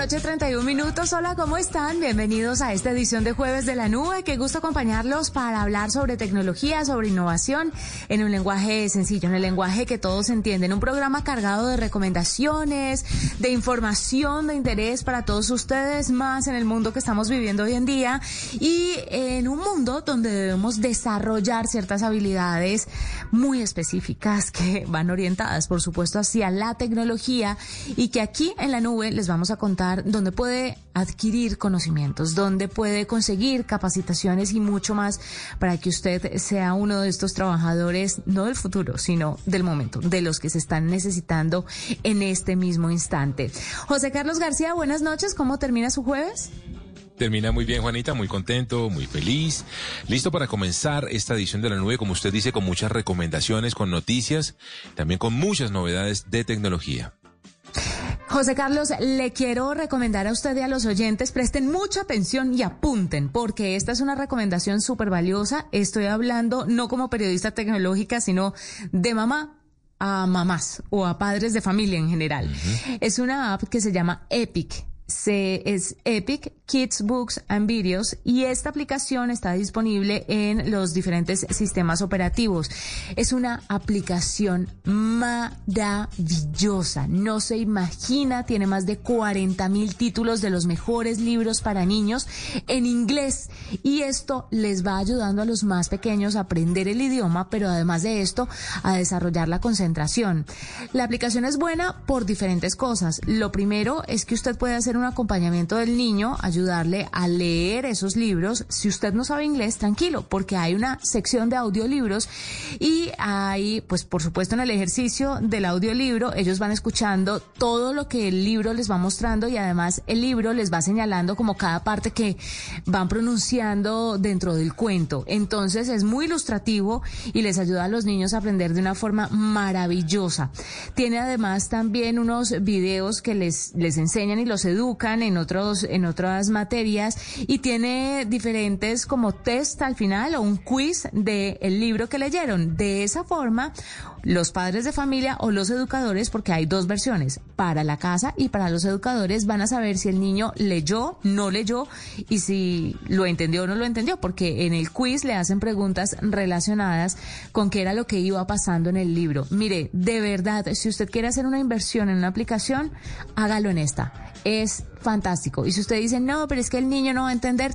noche, 31 minutos. Hola, ¿cómo están? Bienvenidos a esta edición de Jueves de la Nube. Qué gusto acompañarlos para hablar sobre tecnología, sobre innovación, en un lenguaje sencillo, en el lenguaje que todos entienden. Un programa cargado de recomendaciones, de información, de interés para todos ustedes, más en el mundo que estamos viviendo hoy en día y en un mundo donde debemos desarrollar ciertas habilidades muy específicas que van orientadas, por supuesto, hacia la tecnología y que aquí en la nube les vamos a contar dónde puede adquirir conocimientos, dónde puede conseguir capacitaciones y mucho más para que usted sea uno de estos trabajadores, no del futuro, sino del momento, de los que se están necesitando en este mismo instante. José Carlos García, buenas noches. ¿Cómo termina su jueves? Termina muy bien, Juanita, muy contento, muy feliz. Listo para comenzar esta edición de la nube, como usted dice, con muchas recomendaciones, con noticias, también con muchas novedades de tecnología. José Carlos, le quiero recomendar a usted y a los oyentes, presten mucha atención y apunten, porque esta es una recomendación súper valiosa. Estoy hablando no como periodista tecnológica, sino de mamá a mamás o a padres de familia en general. Es una app que se llama Epic se, es Epic Kids Books and Videos y esta aplicación está disponible en los diferentes sistemas operativos. Es una aplicación maravillosa, no se imagina, tiene más de 40 mil títulos de los mejores libros para niños en inglés y esto les va ayudando a los más pequeños a aprender el idioma, pero además de esto a desarrollar la concentración. La aplicación es buena por diferentes cosas. Lo primero es que usted puede hacer un acompañamiento del niño, ayudarle a leer esos libros. Si usted no sabe inglés, tranquilo, porque hay una sección de audiolibros y hay, pues por supuesto en el ejercicio del audiolibro, ellos van escuchando todo lo que el libro les va mostrando y además el libro les va señalando como cada parte que van pronunciando dentro del cuento. Entonces es muy ilustrativo y les ayuda a los niños a aprender de una forma maravillosa. Tiene además también unos videos que les, les enseñan y los educan en otros en otras materias y tiene diferentes como test al final o un quiz de el libro que leyeron. De esa forma, los padres de familia o los educadores, porque hay dos versiones, para la casa y para los educadores, van a saber si el niño leyó, no leyó y si lo entendió o no lo entendió, porque en el quiz le hacen preguntas relacionadas con qué era lo que iba pasando en el libro. Mire, de verdad, si usted quiere hacer una inversión en una aplicación, hágalo en esta. Es fantástico. Y si usted dice, no, pero es que el niño no va a entender,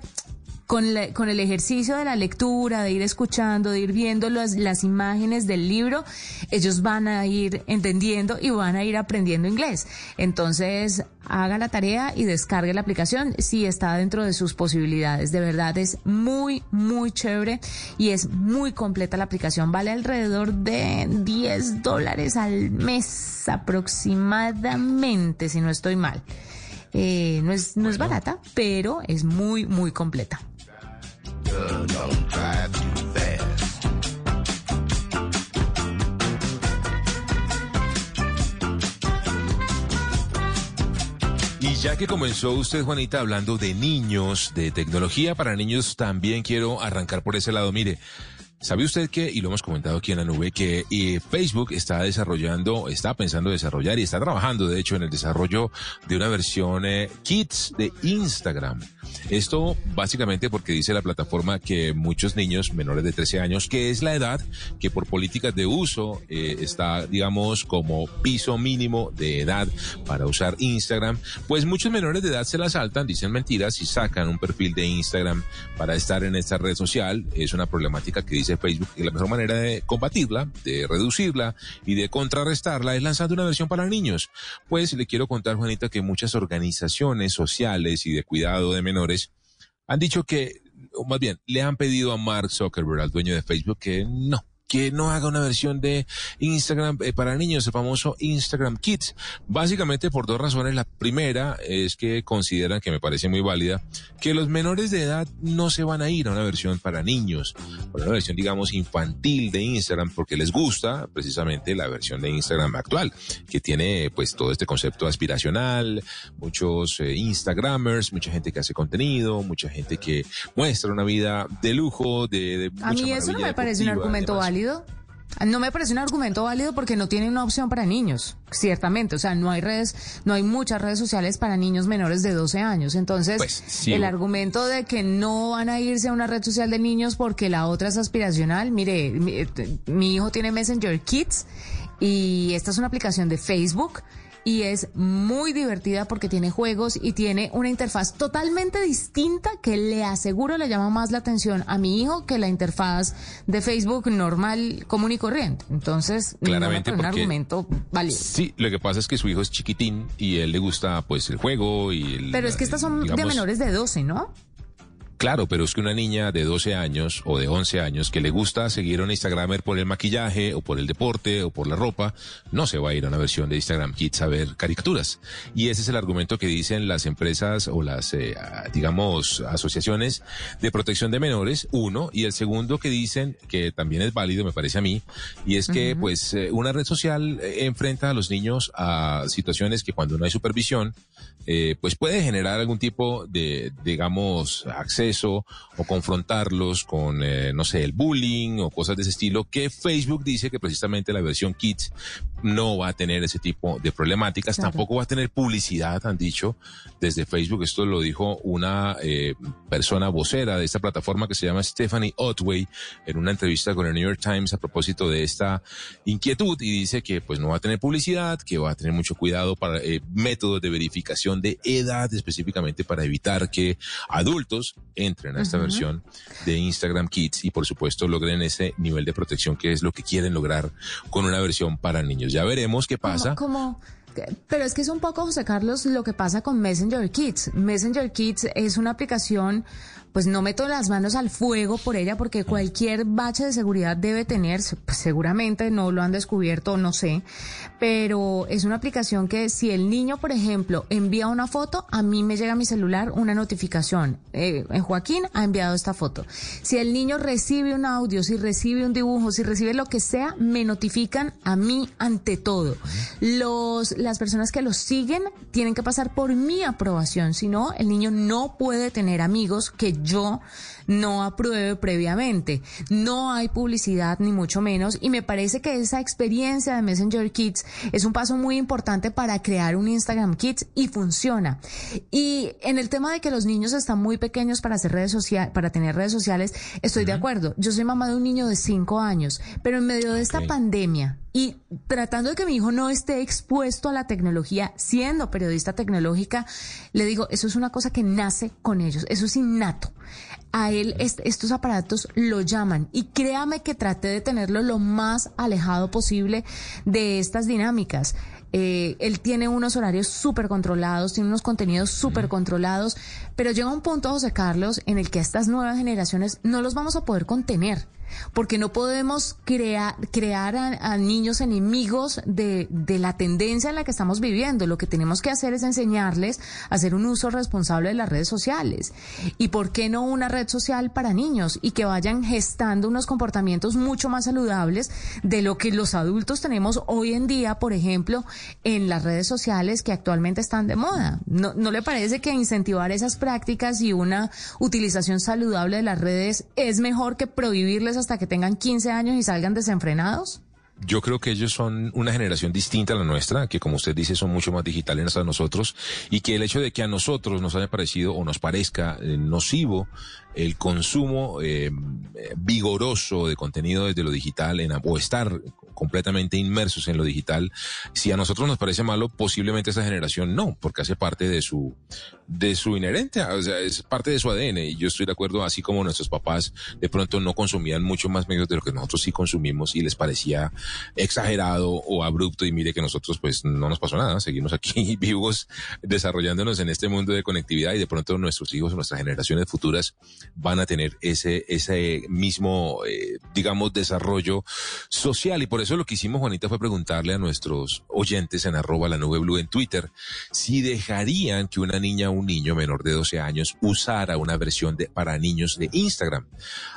con, con el ejercicio de la lectura, de ir escuchando, de ir viendo las, las imágenes del libro, ellos van a ir entendiendo y van a ir aprendiendo inglés. Entonces, haga la tarea y descargue la aplicación si está dentro de sus posibilidades. De verdad es muy, muy chévere y es muy completa la aplicación. Vale alrededor de 10 dólares al mes aproximadamente, si no estoy mal. Eh, no es, no es barata, pero es muy, muy completa. Y ya que comenzó usted, Juanita, hablando de niños, de tecnología para niños, también quiero arrancar por ese lado. Mire, ¿Sabe usted que, y lo hemos comentado aquí en la nube, que eh, Facebook está desarrollando, está pensando desarrollar y está trabajando, de hecho, en el desarrollo de una versión eh, Kids de Instagram? Esto básicamente porque dice la plataforma que muchos niños menores de 13 años, que es la edad que por políticas de uso eh, está, digamos, como piso mínimo de edad para usar Instagram, pues muchos menores de edad se la saltan, dicen mentiras y sacan un perfil de Instagram para estar en esta red social. Es una problemática que dice Facebook y la mejor manera de combatirla, de reducirla y de contrarrestarla es lanzando una versión para niños. Pues le quiero contar, Juanita, que muchas organizaciones sociales y de cuidado de menores han dicho que, o más bien, le han pedido a Mark Zuckerberg, al dueño de Facebook, que no, que no haga una versión de Instagram eh, para niños, el famoso Instagram Kids. Básicamente por dos razones. La primera es que consideran, que me parece muy válida, que los menores de edad no se van a ir a una versión para niños, a una versión, digamos, infantil de Instagram, porque les gusta precisamente la versión de Instagram actual, que tiene pues todo este concepto aspiracional, muchos eh, Instagramers, mucha gente que hace contenido, mucha gente que muestra una vida de lujo, de... a mí eso no me parece un argumento válido. No me parece un argumento válido porque no tiene una opción para niños, ciertamente. O sea, no hay redes, no hay muchas redes sociales para niños menores de 12 años. Entonces, pues, el argumento de que no van a irse a una red social de niños porque la otra es aspiracional, mire, mi, mi hijo tiene Messenger Kids y esta es una aplicación de Facebook y es muy divertida porque tiene juegos y tiene una interfaz totalmente distinta que le aseguro le llama más la atención a mi hijo que la interfaz de Facebook normal, común y corriente. Entonces, claramente un argumento válido. Sí, lo que pasa es que su hijo es chiquitín y él le gusta pues el juego y el, Pero es que estas son de menores de 12, ¿no? Claro, pero es que una niña de 12 años o de 11 años que le gusta seguir a un Instagramer por el maquillaje o por el deporte o por la ropa, no se va a ir a una versión de Instagram Kids a ver caricaturas. Y ese es el argumento que dicen las empresas o las, eh, digamos, asociaciones de protección de menores, uno, y el segundo que dicen, que también es válido, me parece a mí, y es que pues eh, una red social eh, enfrenta a los niños a situaciones que cuando no hay supervisión, pues puede generar algún tipo de, digamos, acceso eso o confrontarlos con, eh, no sé, el bullying o cosas de ese estilo, que Facebook dice que precisamente la versión Kids no va a tener ese tipo de problemáticas, tampoco va a tener publicidad, han dicho. Desde Facebook, esto lo dijo una eh, persona vocera de esta plataforma que se llama Stephanie Otway en una entrevista con el New York Times a propósito de esta inquietud y dice que pues no va a tener publicidad, que va a tener mucho cuidado para eh, métodos de verificación de edad específicamente para evitar que adultos entren a esta versión de Instagram Kids y por supuesto logren ese nivel de protección que es lo que quieren lograr con una versión para niños. Ya veremos qué pasa. ¿Cómo, Pero es que es un poco, José Carlos, lo que pasa con Messenger Kids. Messenger Kids es una aplicación pues no meto las manos al fuego por ella porque cualquier bache de seguridad debe tener, pues seguramente no lo han descubierto, no sé, pero es una aplicación que si el niño, por ejemplo, envía una foto, a mí me llega a mi celular una notificación. Eh, Joaquín ha enviado esta foto. Si el niño recibe un audio, si recibe un dibujo, si recibe lo que sea, me notifican a mí ante todo. Los, las personas que los siguen tienen que pasar por mi aprobación, si no, el niño no puede tener amigos que yo no apruebe previamente. No hay publicidad ni mucho menos y me parece que esa experiencia de Messenger Kids es un paso muy importante para crear un Instagram Kids y funciona. Y en el tema de que los niños están muy pequeños para hacer redes sociales, para tener redes sociales, estoy de acuerdo. Yo soy mamá de un niño de cinco años, pero en medio de esta pandemia y tratando de que mi hijo no esté expuesto a la tecnología, siendo periodista tecnológica, le digo, eso es una cosa que nace con ellos, eso es innato a él estos aparatos lo llaman. Y créame que traté de tenerlo lo más alejado posible de estas dinámicas. Eh, él tiene unos horarios súper controlados, tiene unos contenidos súper controlados, pero llega un punto, José Carlos, en el que estas nuevas generaciones no los vamos a poder contener porque no podemos crear, crear a, niños enemigos de, la tendencia en la que estamos viviendo. Lo que tenemos que hacer es enseñarles a hacer un uso responsable de las redes sociales. ¿Y por qué no una red social para niños? Y que vayan gestando unos comportamientos mucho más saludables de lo que los adultos tenemos hoy en día, por ejemplo, en las redes sociales que actualmente están de moda. ¿No, no le parece que incentivar esas prácticas y una utilización saludable de las redes es mejor que prohibirles hasta que tengan 15 años y salgan desenfrenados? Yo creo que ellos son una generación distinta a la nuestra, que como usted dice son mucho más digitales a nosotros y que el hecho de que a nosotros nos haya parecido o nos parezca eh, nocivo el consumo eh, vigoroso de contenido desde lo digital en, o estar completamente inmersos en lo digital, si a nosotros nos parece malo, posiblemente esta generación no, porque hace parte de su, de su inherente, o sea, es parte de su ADN. Y yo estoy de acuerdo, así como nuestros papás de pronto no consumían mucho más medios de lo que nosotros sí consumimos y les parecía exagerado o abrupto. Y mire que nosotros, pues, no nos pasó nada. Seguimos aquí vivos, desarrollándonos en este mundo de conectividad y de pronto nuestros hijos, nuestras generaciones futuras van a tener ese, ese mismo, eh, digamos, desarrollo social. Y por eso lo que hicimos, Juanita, fue preguntarle a nuestros oyentes en arroba la nube blue en Twitter si dejarían que una niña o un niño menor de 12 años usara una versión de, para niños de Instagram.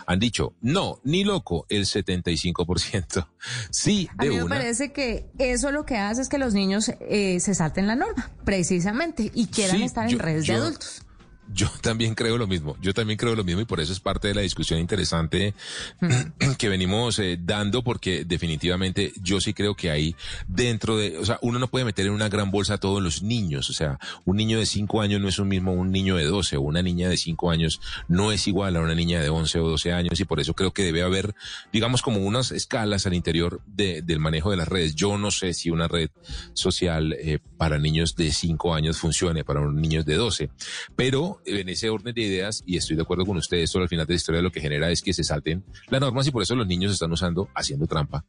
Han dicho, no, ni loco, el 75%. Sí, de a mí me parece que eso lo que hace es que los niños eh, se salten la norma, precisamente, y quieran estar en redes de adultos. Yo también creo lo mismo. Yo también creo lo mismo y por eso es parte de la discusión interesante mm. que venimos eh, dando, porque definitivamente yo sí creo que ahí dentro de, o sea, uno no puede meter en una gran bolsa a todos los niños. O sea, un niño de 5 años no es un mismo un niño de 12 o una niña de 5 años no es igual a una niña de 11 o 12 años y por eso creo que debe haber, digamos, como unas escalas al interior de, del manejo de las redes. Yo no sé si una red social eh, para niños de 5 años funcione para niños de 12, pero en ese orden de ideas, y estoy de acuerdo con ustedes, esto al final de la historia lo que genera es que se salten las normas y por eso los niños están usando, haciendo trampa.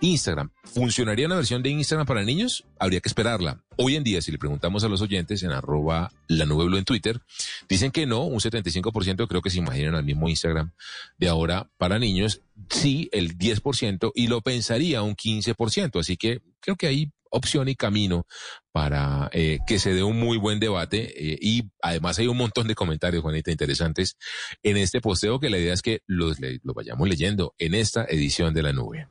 Instagram, ¿funcionaría una versión de Instagram para niños? Habría que esperarla. Hoy en día, si le preguntamos a los oyentes en arroba la nube blue en Twitter, dicen que no, un 75% creo que se imaginan al mismo Instagram de ahora para niños, sí, el 10% y lo pensaría un 15%. Así que creo que hay opción y camino para eh, que se dé un muy buen debate eh, y además hay un montón de comentarios, Juanita, interesantes en este posteo que la idea es que los, lo vayamos leyendo en esta edición de la nube.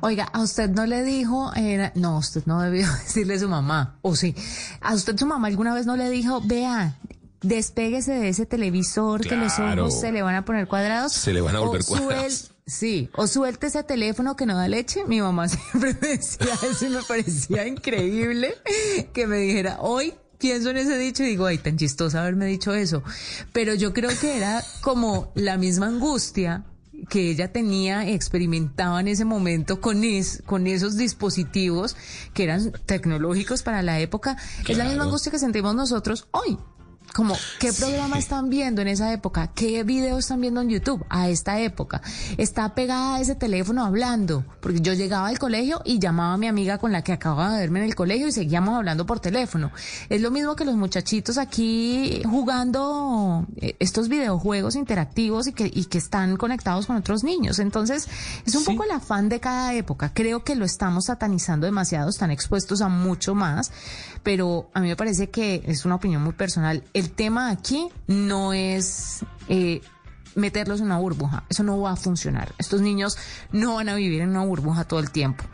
Oiga, a usted no le dijo, era, no, usted no debió decirle a su mamá, o sí, a usted su mamá alguna vez no le dijo, vea, despéguese de ese televisor que los ojos se le van a poner cuadrados. Se le van a volver cuadrados. Sí, o suelte ese teléfono que no da leche. Mi mamá siempre me decía eso y me parecía increíble que me dijera, hoy pienso en ese dicho y digo, ay, tan chistoso haberme dicho eso. Pero yo creo que era como la misma angustia que ella tenía, experimentaba en ese momento con, es, con esos dispositivos que eran tecnológicos para la época, es la misma angustia que sentimos nosotros hoy como qué programa están viendo en esa época, qué video están viendo en YouTube a esta época. Está pegada a ese teléfono hablando, porque yo llegaba al colegio y llamaba a mi amiga con la que acababa de verme en el colegio y seguíamos hablando por teléfono. Es lo mismo que los muchachitos aquí jugando eh, estos videojuegos interactivos y que, y que están conectados con otros niños. Entonces, es un poco el afán de cada época. Creo que lo estamos satanizando demasiado, están expuestos a mucho más, pero a mí me parece que es una opinión muy personal el tema aquí no es eh, meterlos en una burbuja. Eso no va a funcionar. Estos niños no van a vivir en una burbuja todo el tiempo.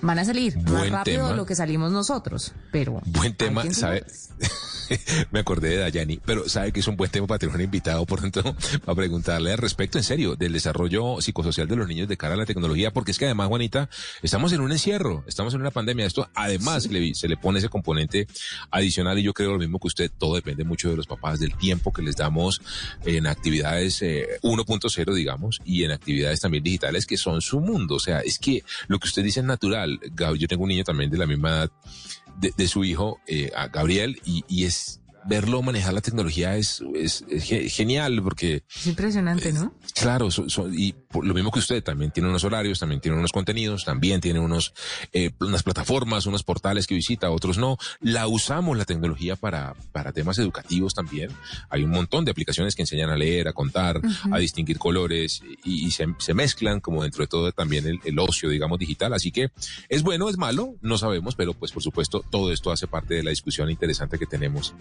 Van a salir más rápido de lo que salimos nosotros, pero... Buen tema, ¿sabe? me acordé de Dayani, pero sabe que es un buen tema para tener un invitado, por tanto, para preguntarle al respecto, en serio, del desarrollo psicosocial de los niños de cara a la tecnología, porque es que además, Juanita, estamos en un encierro, estamos en una pandemia. Esto además se le pone ese componente adicional y yo creo lo mismo que usted, todo depende mucho de los papás, del tiempo que les damos en actividades 1.0, eh, digamos, y en actividades también digitales que son su mundo. O sea, es que lo que usted dice es natural. Yo tengo un niño también de la misma edad de, su hijo, eh, a Gabriel, y, y es verlo manejar la tecnología es, es, genial porque... Es impresionante, ¿no? claro, y lo mismo que usted, también tiene unos horarios, también tiene unos contenidos, también tiene unos, eh, unas plataformas, unos portales que visita, otros no. La usamos la tecnología para, para temas educativos también. Hay un montón de aplicaciones que enseñan a leer, a contar, a distinguir colores y, se, se, mezclan como dentro de todo también el, el ocio, digamos, digital. Así que es bueno, es malo, no sabemos, pero pues por supuesto todo esto hace parte de la discusión interesante que tenemos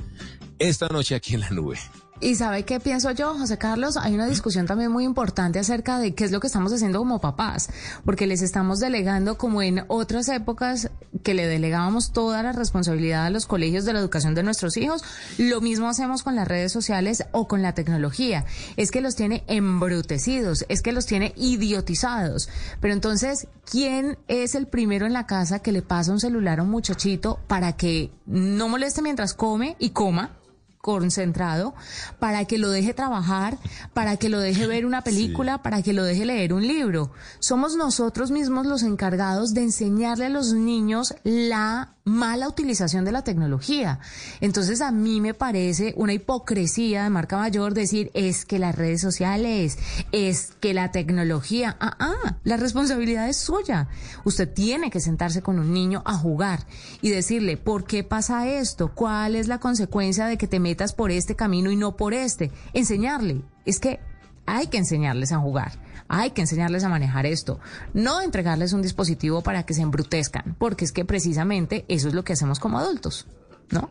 esta noche aquí en la nube. Y sabe qué pienso yo, José Carlos, hay una discusión también muy importante acerca de qué es lo que estamos haciendo como papás, porque les estamos delegando como en otras épocas que le delegábamos toda la responsabilidad a los colegios de la educación de nuestros hijos, lo mismo hacemos con las redes sociales o con la tecnología, es que los tiene embrutecidos, es que los tiene idiotizados. Pero entonces, ¿quién es el primero en la casa que le pasa un celular a un muchachito para que no moleste mientras come y coma? Concentrado para que lo deje trabajar, para que lo deje ver una película, para que lo deje leer un libro. Somos nosotros mismos los encargados de enseñarle a los niños la mala utilización de la tecnología. Entonces a mí me parece una hipocresía de marca mayor decir es que las redes sociales, es que la tecnología, ah, ah, la responsabilidad es suya. Usted tiene que sentarse con un niño a jugar y decirle, ¿por qué pasa esto? ¿Cuál es la consecuencia de que te metas por este camino y no por este? Enseñarle. Es que hay que enseñarles a jugar. Hay que enseñarles a manejar esto, no entregarles un dispositivo para que se embrutezcan, porque es que precisamente eso es lo que hacemos como adultos, ¿no?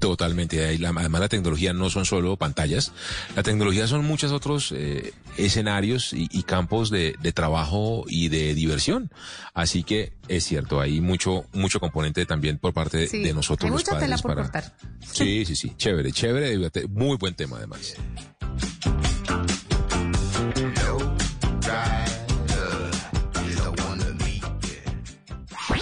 Totalmente. Además, la tecnología no son solo pantallas. La tecnología son muchos otros eh, escenarios y, campos de, trabajo y de diversión. Así que es cierto, hay mucho mucho componente también por parte de nosotros los padres. para... Sí, sí, sí. Chévere, chévere. Muy buen tema, además.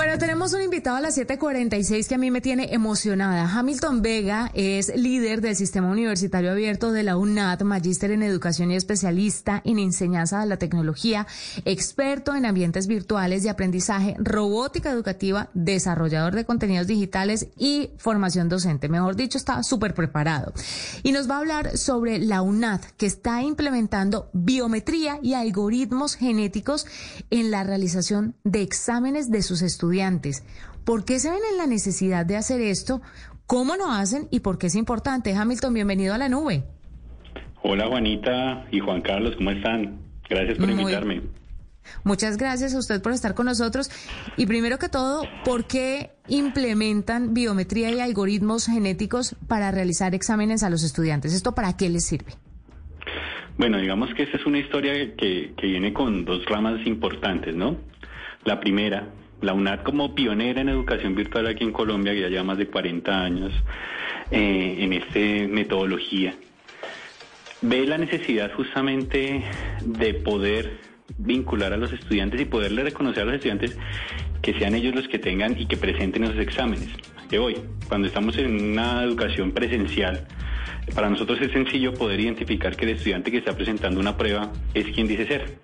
Bueno, tenemos un invitado a las 7:46 que a mí me tiene emocionada. Hamilton Vega es líder del Sistema Universitario Abierto de la UNAD, magíster en educación y especialista en enseñanza de la tecnología, experto en ambientes virtuales de aprendizaje, robótica educativa, desarrollador de contenidos digitales y formación docente. Mejor dicho, está súper preparado. Y nos va a hablar sobre la UNAD, que está implementando biometría y algoritmos genéticos en la realización de exámenes de sus estudiantes estudiantes. ¿Por qué se ven en la necesidad de hacer esto? ¿Cómo lo hacen y por qué es importante? Hamilton, bienvenido a la nube. Hola Juanita y Juan Carlos, ¿cómo están? Gracias por invitarme. Muchas gracias a usted por estar con nosotros. Y primero que todo, ¿por qué implementan biometría y algoritmos genéticos para realizar exámenes a los estudiantes? ¿Esto para qué les sirve? Bueno, digamos que esta es una historia que, que viene con dos ramas importantes, ¿no? La primera la UNAD como pionera en educación virtual aquí en Colombia, que ya lleva más de 40 años eh, en esta metodología, ve la necesidad justamente de poder vincular a los estudiantes y poderle reconocer a los estudiantes que sean ellos los que tengan y que presenten esos exámenes. Hoy, cuando estamos en una educación presencial, para nosotros es sencillo poder identificar que el estudiante que está presentando una prueba es quien dice ser.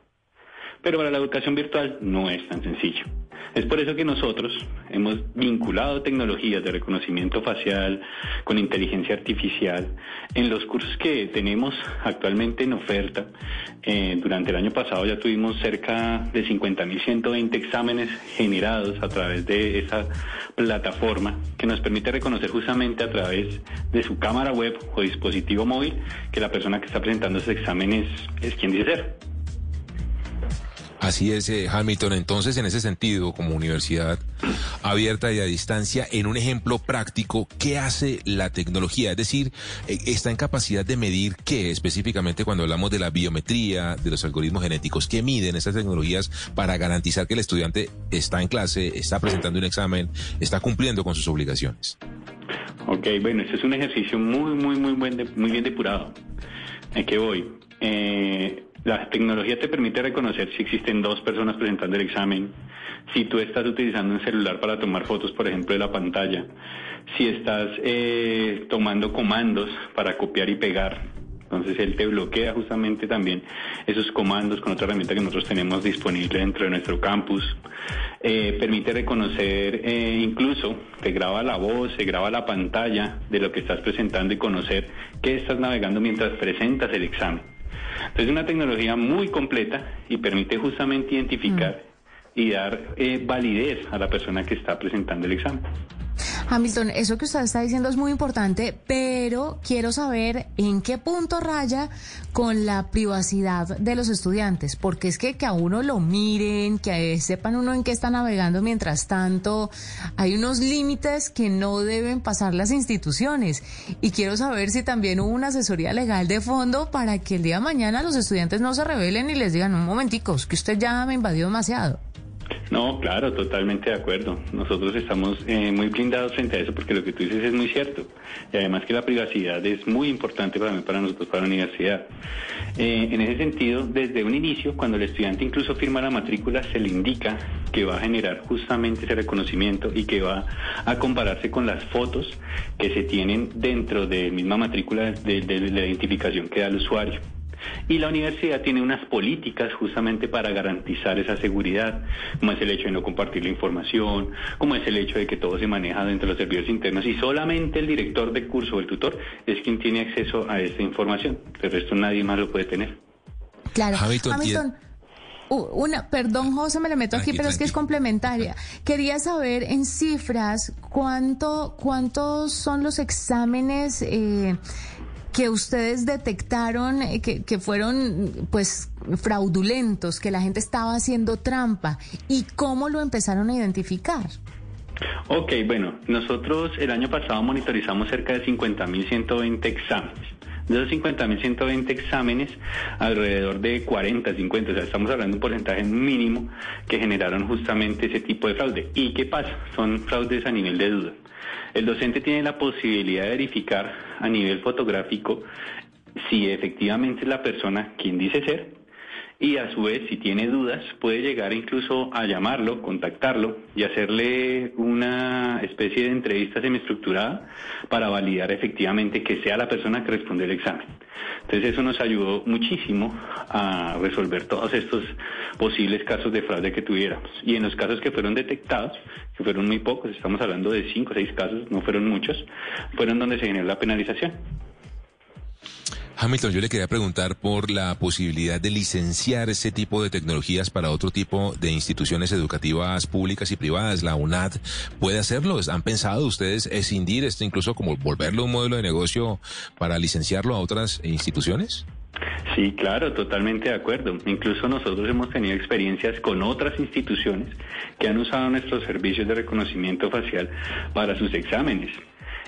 Pero para la educación virtual no es tan sencillo. Es por eso que nosotros hemos vinculado tecnologías de reconocimiento facial con inteligencia artificial en los cursos que tenemos actualmente en oferta. Eh, durante el año pasado ya tuvimos cerca de 50.120 exámenes generados a través de esa plataforma que nos permite reconocer justamente a través de su cámara web o dispositivo móvil que la persona que está presentando esos exámenes es quien dice ser. Así es, eh, Hamilton. Entonces, en ese sentido, como universidad abierta y a distancia, en un ejemplo práctico, ¿qué hace la tecnología? Es decir, eh, ¿está en capacidad de medir qué específicamente cuando hablamos de la biometría, de los algoritmos genéticos? ¿Qué miden estas tecnologías para garantizar que el estudiante está en clase, está presentando un examen, está cumpliendo con sus obligaciones? Ok, bueno, este es un ejercicio muy, muy, muy bien depurado. ¿En qué voy? Eh, la tecnología te permite reconocer si existen dos personas presentando el examen, si tú estás utilizando un celular para tomar fotos, por ejemplo, de la pantalla, si estás eh, tomando comandos para copiar y pegar. Entonces él te bloquea justamente también esos comandos con otra herramienta que nosotros tenemos disponible dentro de nuestro campus. Eh, permite reconocer, eh, incluso te graba la voz, se graba la pantalla de lo que estás presentando y conocer qué estás navegando mientras presentas el examen. Entonces es una tecnología muy completa y permite justamente identificar mm. y dar eh, validez a la persona que está presentando el examen. Hamilton, eso que usted está diciendo es muy importante, pero quiero saber en qué punto raya con la privacidad de los estudiantes, porque es que que a uno lo miren, que sepan uno en qué está navegando mientras tanto, hay unos límites que no deben pasar las instituciones. Y quiero saber si también hubo una asesoría legal de fondo para que el día de mañana los estudiantes no se rebelen y les digan, un momentico, que usted ya me invadió demasiado. No, claro, totalmente de acuerdo. Nosotros estamos eh, muy blindados frente a eso porque lo que tú dices es muy cierto. Y además que la privacidad es muy importante para, para nosotros, para la universidad. Eh, en ese sentido, desde un inicio, cuando el estudiante incluso firma la matrícula, se le indica que va a generar justamente ese reconocimiento y que va a compararse con las fotos que se tienen dentro de la misma matrícula de la identificación que da el usuario. Y la universidad tiene unas políticas justamente para garantizar esa seguridad, como es el hecho de no compartir la información, como es el hecho de que todo se maneja dentro de los servidores internos y solamente el director de curso o el tutor es quien tiene acceso a esa información. El resto nadie más lo puede tener. Claro. Hamilton, una, perdón, José, me le meto aquí, pero es que es complementaria. Quería saber en cifras cuánto, cuántos son los exámenes eh, que ustedes detectaron eh, que, fueron pues fraudulentos, que la gente estaba haciendo trampa y cómo lo empezaron a identificar. Ok, bueno, nosotros el año pasado monitorizamos cerca de 50.120 exámenes. De esos 50.120 exámenes, alrededor de 40, 50, o sea, estamos hablando de un porcentaje mínimo que generaron justamente ese tipo de fraude. ¿Y qué pasa? Son fraudes a nivel de duda. El docente tiene la posibilidad de verificar a nivel fotográfico si efectivamente es la persona quien dice ser y a su vez, si tiene dudas, puede llegar incluso a llamarlo, contactarlo y hacerle una especie de entrevista semiestructurada para validar efectivamente que sea la persona que responde el examen. Entonces eso nos ayudó muchísimo a resolver todos estos posibles casos de fraude que tuviéramos. Y en los casos que fueron detectados, fueron muy pocos, estamos hablando de cinco o seis casos, no fueron muchos, fueron donde se generó la penalización. Hamilton, yo le quería preguntar por la posibilidad de licenciar ese tipo de tecnologías para otro tipo de instituciones educativas públicas y privadas. La UNAD puede hacerlo. ¿Han pensado ustedes escindir esto, incluso como volverlo un modelo de negocio para licenciarlo a otras instituciones? Sí, claro, totalmente de acuerdo. Incluso nosotros hemos tenido experiencias con otras instituciones que han usado nuestros servicios de reconocimiento facial para sus exámenes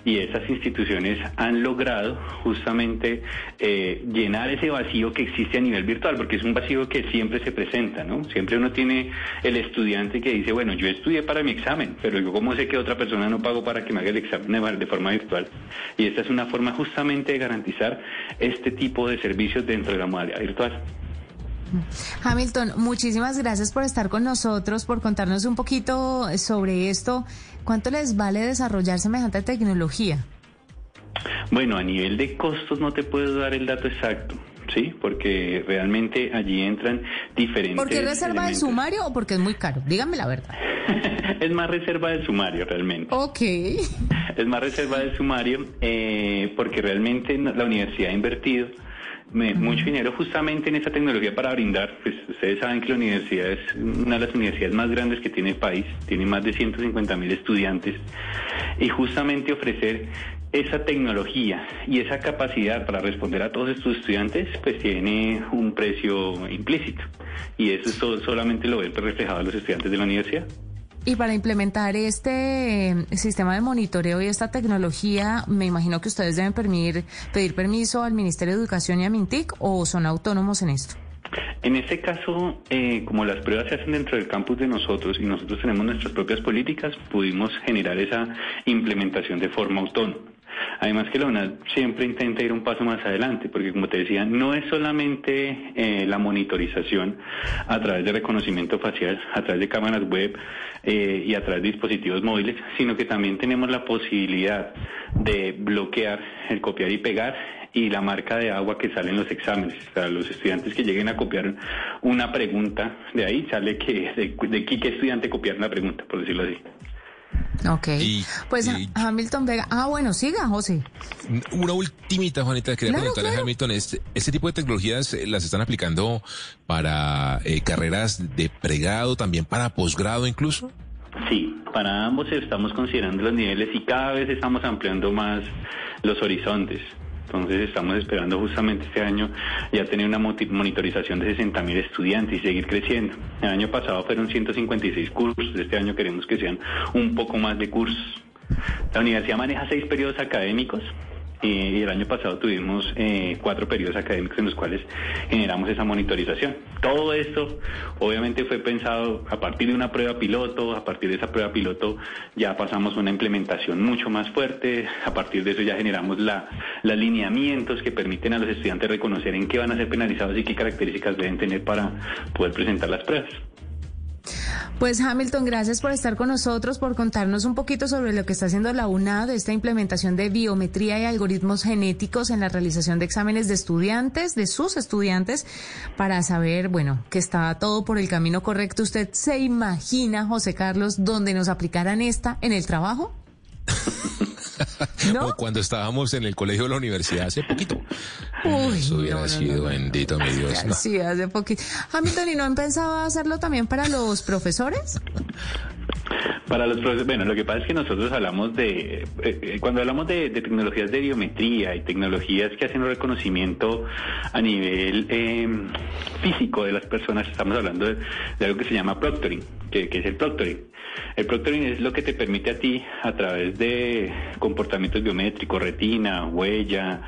y esas instituciones han logrado justamente eh, llenar ese vacío que existe a nivel virtual, porque es un vacío que siempre se presenta, ¿no? Siempre uno tiene el estudiante que dice, bueno, yo estudié para mi examen, pero yo cómo sé que otra persona no pagó para que me haga el examen de forma virtual. Y esta es una forma justamente de garantizar este tipo de servicios dentro de la modalidad virtual. Hamilton, muchísimas gracias por estar con nosotros, por contarnos un poquito sobre esto. ¿Cuánto les vale desarrollar semejante tecnología? Bueno, a nivel de costos no te puedo dar el dato exacto. Sí, porque realmente allí entran diferentes. ¿Por qué reserva de sumario o porque es muy caro? Dígame la verdad. es más reserva de sumario realmente. Ok. Es más reserva de sumario eh, porque realmente la universidad ha invertido mucho dinero justamente en esa tecnología para brindar, pues ustedes saben que la universidad es una de las universidades más grandes que tiene el país, tiene más de 150 mil estudiantes, y justamente ofrecer esa tecnología y esa capacidad para responder a todos estos estudiantes, pues tiene un precio implícito, y eso solamente lo ven reflejado los estudiantes de la universidad. Y para implementar este eh, sistema de monitoreo y esta tecnología, me imagino que ustedes deben pedir, pedir permiso al Ministerio de Educación y a Mintic o son autónomos en esto. En este caso, eh, como las pruebas se hacen dentro del campus de nosotros y nosotros tenemos nuestras propias políticas, pudimos generar esa implementación de forma autónoma. Además que la UNAD siempre intenta ir un paso más adelante, porque como te decía, no es solamente eh, la monitorización a través de reconocimiento facial, a través de cámaras web eh, y a través de dispositivos móviles, sino que también tenemos la posibilidad de bloquear el copiar y pegar y la marca de agua que sale en los exámenes. O sea, los estudiantes que lleguen a copiar una pregunta, de ahí sale que de, de qué estudiante copiar la pregunta, por decirlo así. Ok. pues Hamilton Vega. Ah, bueno, siga, José. Una ultimita, Juanita, quería preguntarle a Hamilton, ¿este, ¿este tipo de tecnologías eh, las están aplicando para eh, carreras de pregrado, también para posgrado incluso? Sí, para ambos estamos considerando los niveles y cada vez estamos ampliando más los horizontes. Entonces estamos esperando justamente este año ya tener una monitorización de 60 mil estudiantes y seguir creciendo. El año pasado fueron 156 cursos, este año queremos que sean un poco más de cursos. La universidad maneja seis periodos académicos, y el año pasado tuvimos eh, cuatro periodos académicos en los cuales generamos esa monitorización. Todo esto obviamente fue pensado a partir de una prueba piloto, a partir de esa prueba piloto ya pasamos una implementación mucho más fuerte, a partir de eso ya generamos la, los lineamientos que permiten a los estudiantes reconocer en qué van a ser penalizados y qué características deben tener para poder presentar las pruebas. Pues Hamilton, gracias por estar con nosotros, por contarnos un poquito sobre lo que está haciendo la UNAD, esta implementación de biometría y algoritmos genéticos en la realización de exámenes de estudiantes, de sus estudiantes, para saber, bueno, que está todo por el camino correcto. ¿Usted se imagina, José Carlos, dónde nos aplicaran esta en el trabajo? O cuando estábamos en el colegio de la universidad hace poquito. Uy, Eso hubiera sido bendito, mi Dios. Sí, hace poquito. Hamilton, ¿y no han pensado hacerlo también para los profesores? Para los bueno, lo que pasa es que nosotros hablamos de, eh, eh, cuando hablamos de, tecnologías de biometría y tecnologías que hacen un reconocimiento a nivel em, físico de las personas, estamos hablando de, algo que se llama proctoring, que, es el proctoring. El proctoring es lo que te permite a ti, a través de comportamientos biométricos, retina, huella,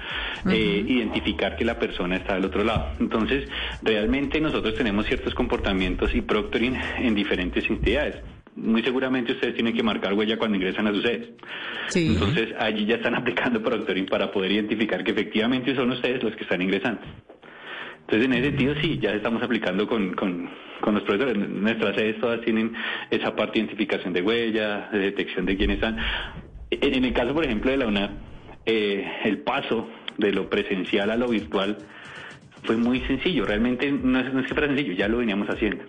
eh, identificar que la persona está del otro lado. Entonces, realmente nosotros tenemos ciertos comportamientos y proctoring en diferentes entidades muy seguramente ustedes tienen que marcar huella cuando ingresan a sus sedes. Entonces allí ya están aplicando Proctoring para poder identificar que efectivamente son ustedes los que están ingresando. Entonces en ese sentido sí, ya estamos aplicando con, con, con los profesores. Nuestras sedes todas tienen esa parte de identificación de huella, de detección de quiénes están. En, el caso, por ejemplo, de la UNAD, eh, el paso de lo presencial a lo virtual fue muy sencillo. Realmente no es, no es que fuera sencillo, ya lo veníamos haciendo.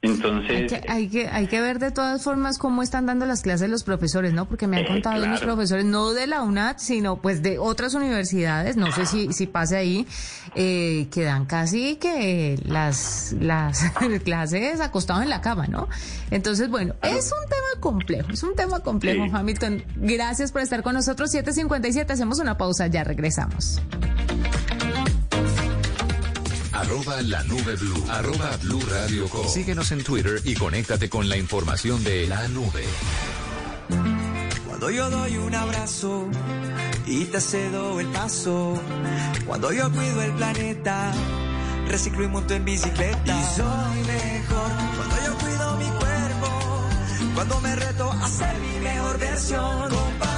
Entonces... Hay que, hay que, ver de todas formas cómo están dando las clases los profesores, ¿no? Porque me han eh, contado los profesores, no de la UNAD, sino pues de otras universidades, no sé si, si pase ahí, eh, que dan casi que las, las clases acostados en la cama, ¿no? Entonces, bueno, es un tema complejo, es un tema complejo, Hamilton. Gracias por estar con nosotros, 757, hacemos una pausa, ya regresamos. Arroba la nube blue. Arroba blue radio Síguenos en Twitter y conéctate con la información de la nube. Cuando yo doy un abrazo y te cedo el paso. Cuando yo cuido el planeta, reciclo y monto en bicicleta. Y soy mejor cuando yo cuido mi cuerpo. Cuando me reto a ser mi mejor versión. Con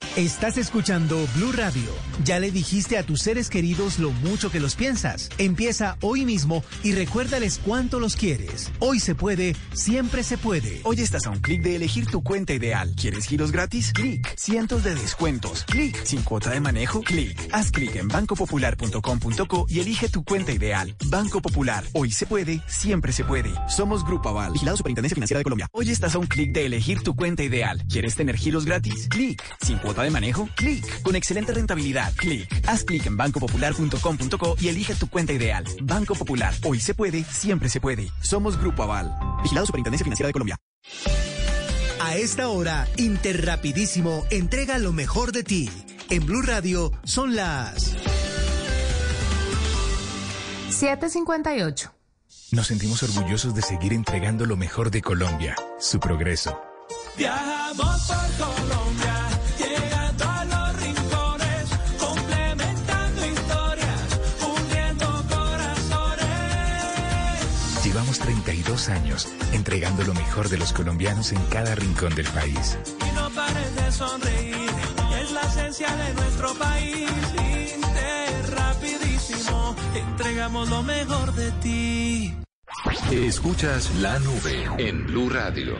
Estás escuchando Blue Radio. Ya le dijiste a tus seres queridos lo mucho que los piensas. Empieza hoy mismo y recuérdales cuánto los quieres. Hoy se puede, siempre se puede. Hoy estás a un clic de elegir tu cuenta ideal. ¿Quieres giros gratis? Clic. Cientos de descuentos. Clic. Sin cuota de manejo. Clic. Haz clic en bancopopular.com.co y elige tu cuenta ideal. Banco Popular. Hoy se puede, siempre se puede. Somos Grupo Aval. Vigilado Superintendencia Financiera de Colombia. Hoy estás a un clic de elegir tu cuenta ideal. ¿Quieres tener giros gratis? Clic. Sin cuota de manejo? Clic. Con excelente rentabilidad? Clic. Haz clic en bancopopular.com.co y elige tu cuenta ideal. Banco Popular. Hoy se puede, siempre se puede. Somos Grupo Aval. Vigilado Superintendencia Financiera de Colombia. A esta hora, Interrapidísimo entrega lo mejor de ti. En Blue Radio son las 758. Nos sentimos orgullosos de seguir entregando lo mejor de Colombia, su progreso Viajamos por Colombia, 32 años entregando lo mejor de los colombianos en cada rincón del país. Y no pares de sonreír, es la esencia de nuestro país. Inter, rapidísimo, entregamos lo mejor de ti. Escuchas la nube en Blue Radio.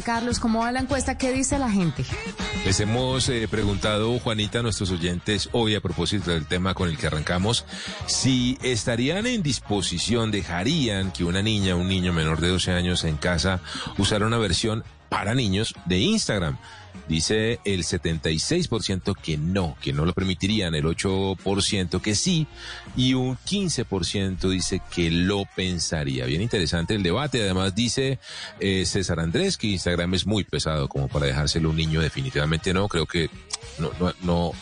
Carlos, ¿cómo va la encuesta? ¿Qué dice la gente? Les hemos eh, preguntado, Juanita, a nuestros oyentes hoy a propósito del tema con el que arrancamos, si estarían en disposición, dejarían que una niña, un niño menor de 12 años en casa usara una versión para niños de Instagram. Dice el 76% que no, que no lo permitirían, el 8% que sí y un 15% dice que lo pensaría. Bien interesante el debate. Además dice eh, César Andrés que Instagram es muy pesado como para dejárselo a un niño. Definitivamente no, creo que no, no, no,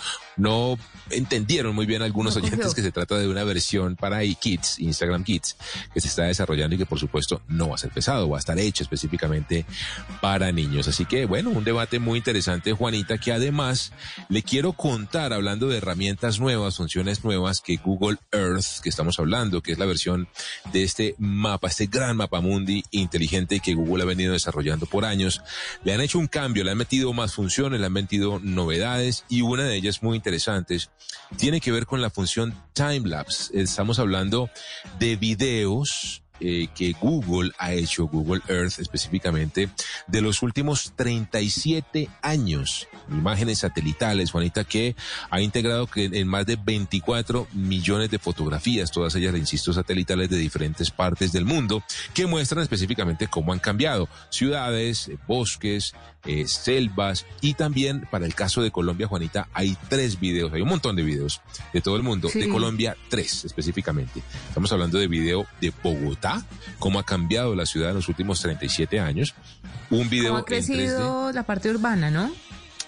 no entendieron muy bien algunos oyentes que se trata de una versión para Kids, Instagram Kids, que se está desarrollando y que por supuesto no va a ser pesado, va a estar hecho específicamente para niños. Así que bueno, un debate muy interesante, Juanita, que además le quiero contar, hablando de herramientas nuevas, funciones nuevas, que Google Earth, que estamos hablando, que es la versión de este mapa, este gran mapa mundi inteligente que Google ha venido desarrollando por años, le han hecho un cambio, le han metido más funciones, le han metido novedades y una de ellas muy interesantes tiene que ver con la función timelapse. Estamos hablando de videos eh, que Google ha hecho, Google Earth específicamente, de los últimos 37 años. Imágenes satelitales, Juanita, que ha integrado en más de 24 millones de fotografías, todas ellas, insisto, satelitales de diferentes partes del mundo, que muestran específicamente cómo han cambiado ciudades, bosques, eh, selvas y también para el caso de Colombia, Juanita, hay tres videos, hay un montón de videos de todo el mundo, de Colombia tres específicamente. Estamos hablando de video de Bogotá, cómo ha cambiado la ciudad en los últimos 37 años. Un video... ha crecido la parte urbana, ¿no?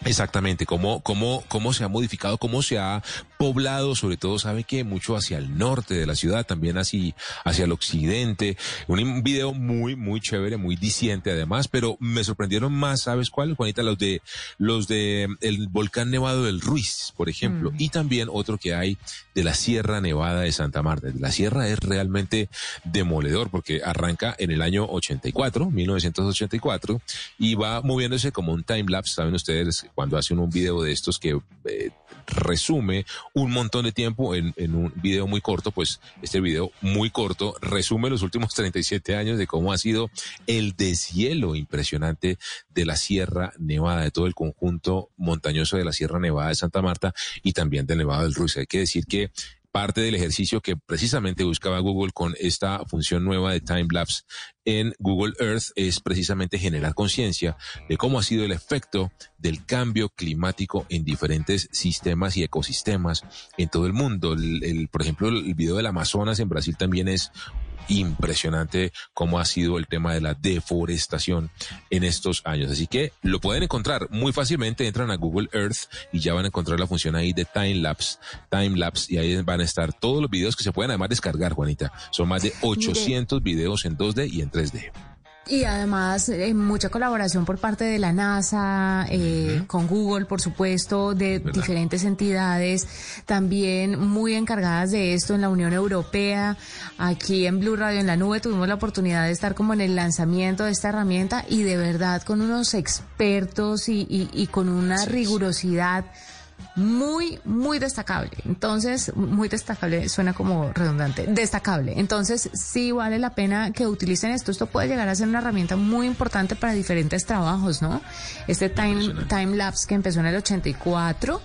Exactamente, cómo, cómo, cómo se ha modificado, cómo se ha poblado, sobre todo sabe que mucho hacia el norte de la ciudad, también así hacia el occidente. Un video muy, muy chévere, muy diciente además, pero me sorprendieron más, ¿sabes cuál, Juanita? Los de, los de el volcán nevado del Ruiz, por ejemplo, mm. y también otro que hay de la Sierra Nevada de Santa Marta. La sierra es realmente demoledor porque arranca en el año 84, 1984, y va moviéndose como un time lapse, saben ustedes cuando hacen un video de estos que eh, resume un montón de tiempo en, un video muy corto, pues este video muy corto resume los últimos 37 años de cómo ha sido el deshielo impresionante de la Sierra Nevada, de todo el conjunto montañoso de la Sierra Nevada de Santa Marta y también del Nevado del Ruiz. Hay que decir que parte del ejercicio que precisamente buscaba Google con esta función nueva de time lapse en Google Earth es precisamente generar conciencia de cómo ha sido el efecto del cambio climático en diferentes sistemas y ecosistemas en todo el mundo. El, por ejemplo, el video del Amazonas en Brasil también es impresionante cómo ha sido el tema de la deforestación en estos años. Así que lo pueden encontrar muy fácilmente. Entran a Google Earth y ya van a encontrar la función ahí de time lapse, time lapse y ahí van a estar todos los videos que se pueden además descargar, Juanita. Son más de 800 videos en 2D y en 3D. Y además, eh, mucha colaboración por parte de la NASA, eh, con Google, por supuesto, de diferentes entidades, también muy encargadas de esto en la Unión Europea. Aquí en Blue Radio en la Nube tuvimos la oportunidad de estar como en el lanzamiento de esta herramienta y de verdad con unos expertos y, y, con una rigurosidad muy, muy destacable. Entonces, muy destacable suena como redundante, destacable. Entonces, sí vale la pena que utilicen esto. Esto puede llegar a ser una herramienta muy importante para diferentes trabajos, ¿no? Este time, time lapse que empezó en el 84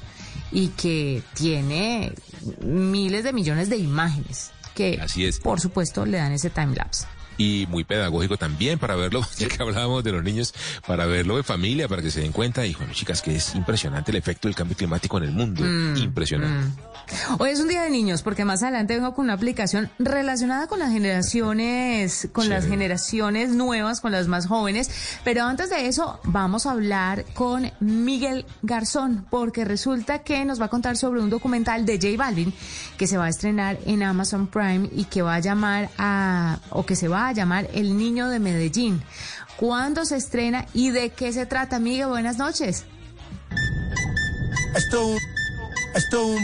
y que tiene miles de millones de imágenes que, Así es. por supuesto, le dan ese time lapse y muy pedagógico también para verlo, ya que hablábamos de los niños, para verlo de familia, para que se den cuenta. Y bueno, chicas, que es impresionante el efecto del cambio climático en el mundo. Mm, impresionante. Mm. Hoy es un día de niños porque más adelante vengo con una aplicación relacionada con las generaciones, con las generaciones nuevas, con las más jóvenes. Pero antes de eso, vamos a hablar con Miguel Garzón, porque resulta que nos va a contar sobre un documental de J Balvin que se va a estrenar en Amazon Prime y que va a llamar a, o que se va a llamar El Niño de Medellín. ¿Cuándo se estrena y de qué se trata, Miguel? Buenas noches. Esto, esto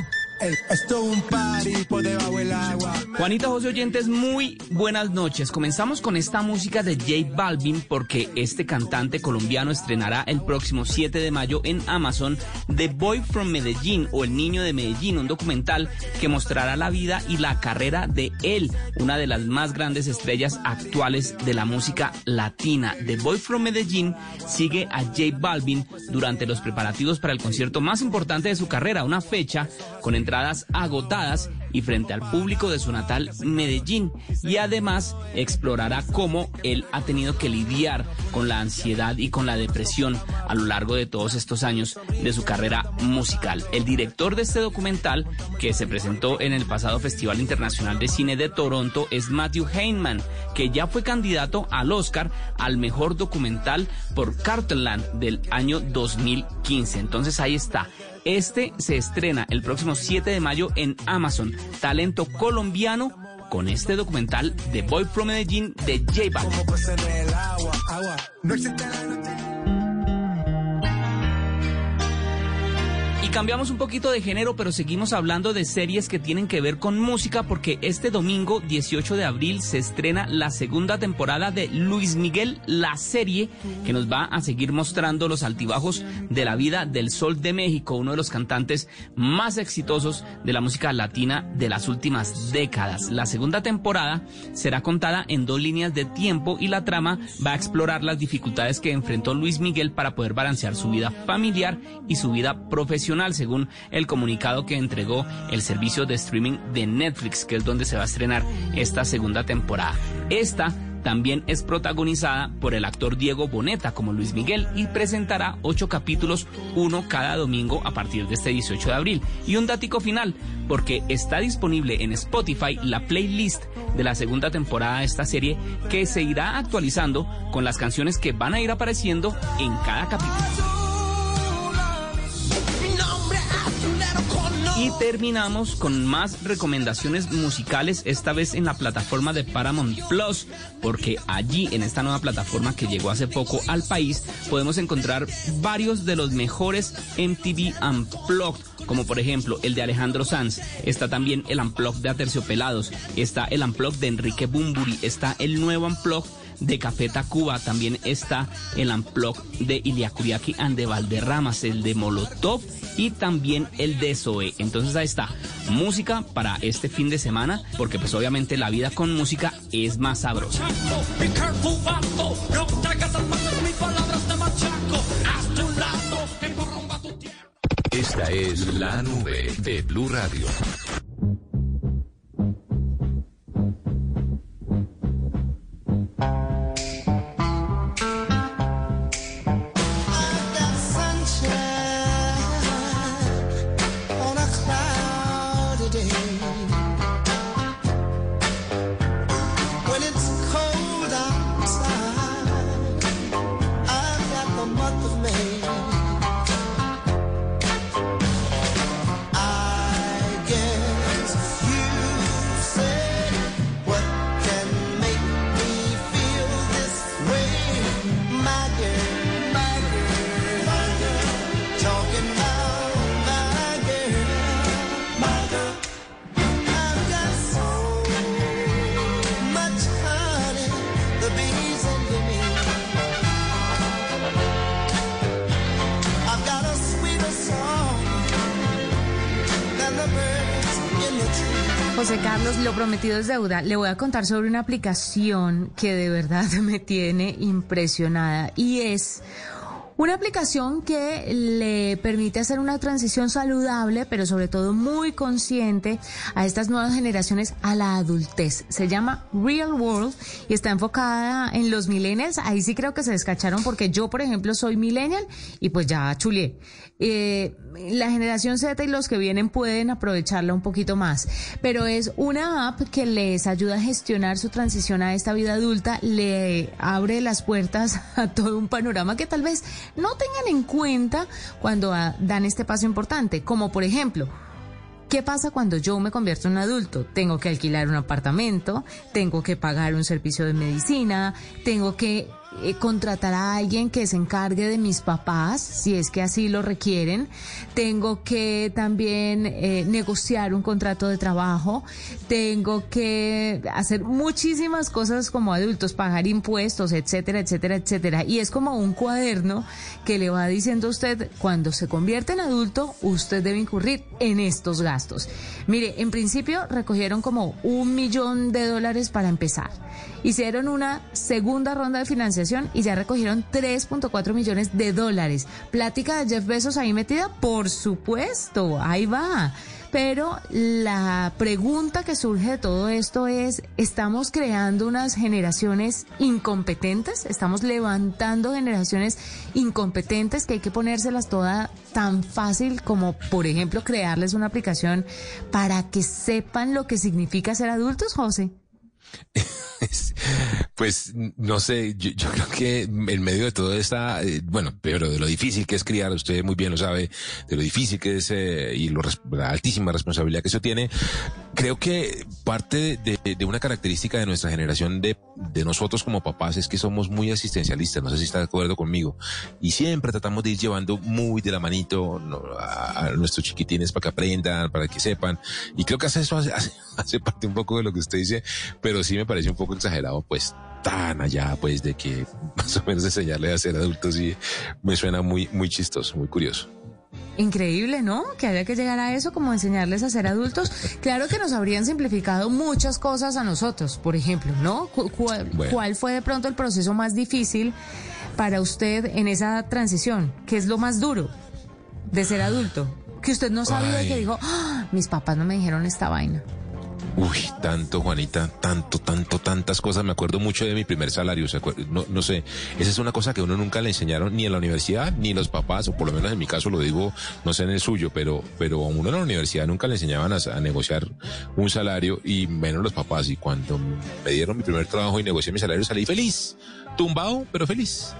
esto es un party por debajo del agua. Juanita José Oyentes, muy buenas noches. Comenzamos con esta música de J Balvin porque este cantante colombiano estrenará el próximo 7 de mayo en Amazon The Boy from Medellín o El Niño de Medellín, un documental que mostrará la vida y la carrera de él, una de las más grandes estrellas actuales de la música latina. The Boy from Medellín sigue a J Balvin durante los preparativos para el concierto más importante de su carrera, una fecha con entradas agotadas y frente al público de su natal Medellín. Y además explorará cómo él ha tenido que lidiar con la ansiedad y con la depresión a lo largo de todos estos años de su carrera musical. El director de este documental, que se presentó en el pasado Festival Internacional de Cine de Toronto, es Matthew Heinman, que ya fue candidato al Oscar al mejor documental por Carterland del año 2015. Entonces ahí está. Este se estrena el próximo 7 de mayo en Amazon. Talento colombiano con este documental The Boy from Medellín de J Balvin. Cambiamos un poquito de género, pero seguimos hablando de series que tienen que ver con música porque este domingo 18 de abril se estrena la segunda temporada de Luis Miguel, la serie que nos va a seguir mostrando los altibajos de la vida del Sol de México, uno de los cantantes más exitosos de la música latina de las últimas décadas. La segunda temporada será contada en dos líneas de tiempo y la trama va a explorar las dificultades que enfrentó Luis Miguel para poder balancear su vida familiar y su vida profesional según el comunicado que entregó el servicio de streaming de Netflix, que es donde se va a estrenar esta segunda temporada. Esta también es protagonizada por el actor Diego Boneta como Luis Miguel y presentará ocho capítulos, uno cada domingo a partir de este 18 de abril. Y un dático final, porque está disponible en Spotify la playlist de la segunda temporada de esta serie que se irá actualizando con las canciones que van a ir apareciendo en cada capítulo. Y terminamos con más recomendaciones musicales, esta vez en la plataforma de Paramount Plus, porque allí en esta nueva plataforma que llegó hace poco al país podemos encontrar varios de los mejores MTV Unplugged como por ejemplo el de Alejandro Sanz, está también el Unplugged de Aterciopelados, está el Unplugged de Enrique Bumburi, está el nuevo Unplugged de Café Tacuba, también está el Unplugged de Iliakuriaki and de Valderramas, el de Molotov y también el de Zoe. Entonces ahí está, música para este fin de semana, porque pues obviamente la vida con música es más sabrosa. Esta es la nube de Blue Radio. Deuda. Le voy a contar sobre una aplicación que de verdad me tiene impresionada y es una aplicación que le permite hacer una transición saludable, pero sobre todo muy consciente a estas nuevas generaciones a la adultez. Se llama Real World y está enfocada en los millennials. Ahí sí creo que se descacharon porque yo, por ejemplo, soy millennial y pues ya chulé. Eh, la generación Z y los que vienen pueden aprovecharla un poquito más, pero es una app que les ayuda a gestionar su transición a esta vida adulta, le abre las puertas a todo un panorama que tal vez no tengan en cuenta cuando ah, dan este paso importante, como por ejemplo, ¿Qué pasa cuando yo me convierto en un adulto? Tengo que alquilar un apartamento, tengo que pagar un servicio de medicina, tengo que eh, contratar a alguien que se encargue de mis papás, si es que así lo requieren. Tengo que también eh, negociar un contrato de trabajo. Tengo que hacer muchísimas cosas como adultos, pagar impuestos, etcétera, etcétera, etcétera. Y es como un cuaderno que le va diciendo a usted, cuando se convierte en adulto, usted debe incurrir en estos gastos. Mire, en principio recogieron como un millón de dólares para empezar. Hicieron una segunda ronda de financiación y ya recogieron 3.4 millones de dólares. Plática de Jeff Bezos ahí metida, por supuesto, ahí va. Pero la pregunta que surge de todo esto es, ¿estamos creando unas generaciones incompetentes? ¿Estamos levantando generaciones incompetentes que hay que ponérselas toda tan fácil como, por ejemplo, crearles una aplicación para que sepan lo que significa ser adultos, José? pues no sé, yo, creo que en medio de todo esta, eh, bueno, pero de lo difícil que es criar, usted muy bien lo sabe, de lo difícil que es eh, y la altísima responsabilidad que eso tiene, creo que parte de, una característica de nuestra generación, de, de nosotros como papás, es que somos muy asistencialistas, no sé si está de acuerdo conmigo, y siempre tratamos de ir llevando muy de la manito a, nuestros chiquitines para que aprendan, para que sepan, y creo que hace eso hace parte un poco de lo que usted dice, pero sí me parece un poco exagerado, pues tan allá, pues de que más o menos enseñarle a ser adultos y me suena muy, muy chistoso, muy curioso. Increíble, ¿no? Que haya que llegar a eso, como enseñarles a ser adultos. Claro que nos habrían simplificado muchas cosas a nosotros, por ejemplo, ¿no? ¿Cuál, fue de pronto el proceso más difícil para usted en esa transición? ¿Qué es lo más duro de ser adulto? Que usted no sabía y que dijo, ¡Ah! mis papás no me dijeron esta vaina. Uy, tanto, Juanita, tanto, tanto, tantas cosas. Me acuerdo mucho de mi primer salario. No, no sé, esa es una cosa que uno nunca le enseñaron ni en la universidad, ni los papás, o por lo menos en mi caso lo digo, no sé en el suyo, pero, pero a uno en la universidad nunca le enseñaban a, a negociar un salario y menos los papás. Y cuando me dieron mi primer trabajo y negocié mi salario, salí feliz, tumbado, pero feliz.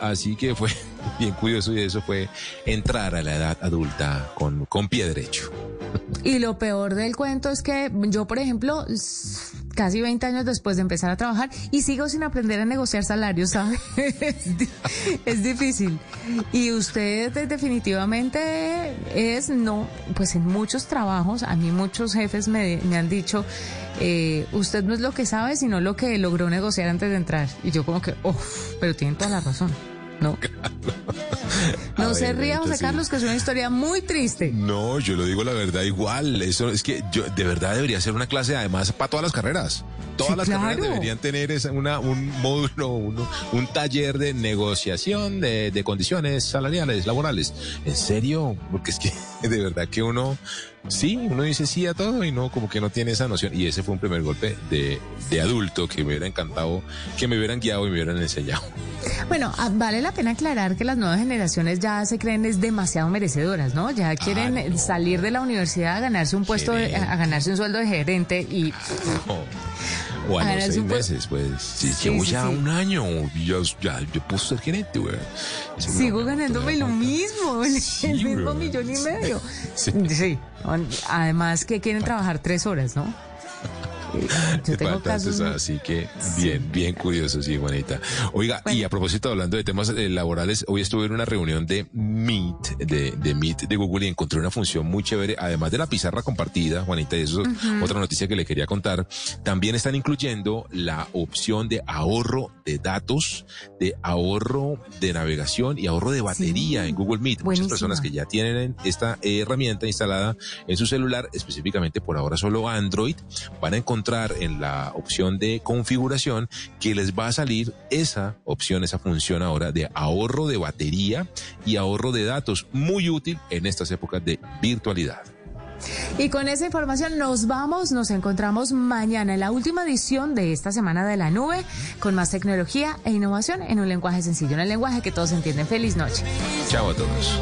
Así que fue bien curioso y eso fue entrar a la edad adulta con, con pie derecho. Y lo peor del cuento es que yo, por ejemplo, casi 20 años después de empezar a trabajar y sigo sin aprender a negociar salarios, ¿sabe? es, difícil. Y usted definitivamente es, no, pues en muchos trabajos, a mí muchos jefes me, me han dicho, eh, usted no es lo que sabe, sino lo que logró negociar antes de entrar. Y yo como que, uff, pero tienen toda la razón. No. No se ría, José Carlos, que es una historia muy triste. No, yo lo digo la verdad igual. Eso es que yo de verdad debería ser una clase además para todas las carreras. Todas las carreras deberían tener esa, una, un módulo, un taller de negociación de, de condiciones salariales, laborales. En serio, porque es que de verdad que uno sí, uno dice sí a todo y no, como que no tiene esa noción. Y ese fue un primer golpe de, de adulto que me hubiera encantado, que me hubieran guiado y me hubieran enseñado. Bueno, ah, vale la pena aclarar que las nuevas generaciones ya se creen es demasiado merecedoras, ¿no? Ya quieren salir de la universidad a ganarse un puesto, a ganarse un sueldo de gerente y... O a los seis meses, pues. Si llevo ya un año, yo, ya, yo puedo ser gerente, güey. Sigo ganándome lo mismo, el, mismo millón y medio. sí. Además que quieren trabajar tres horas, ¿no? Yo tengo casos así que bien, bien curioso, sí, Juanita. Oiga, y a propósito, hablando de temas eh, laborales, hoy estuve en una reunión de Meet, de, de Meet de Google y encontré una función muy chévere, además de la pizarra compartida, Juanita, y eso es otra noticia que le quería contar. También están incluyendo la opción de ahorro de datos, de ahorro de navegación y ahorro de batería en Google Meet. Muchas personas que ya tienen esta herramienta instalada en su celular, específicamente por ahora solo Android, van a encontrar encontrar en la opción de configuración que les va a salir esa opción, esa función ahora de ahorro de batería y ahorro de datos, muy útil en estas épocas de virtualidad. Y con esa información nos vamos, nos encontramos mañana en la última edición de esta semana de la nube con más tecnología e innovación en un lenguaje sencillo, en el lenguaje que todos entienden. Feliz noche. Chao a todos.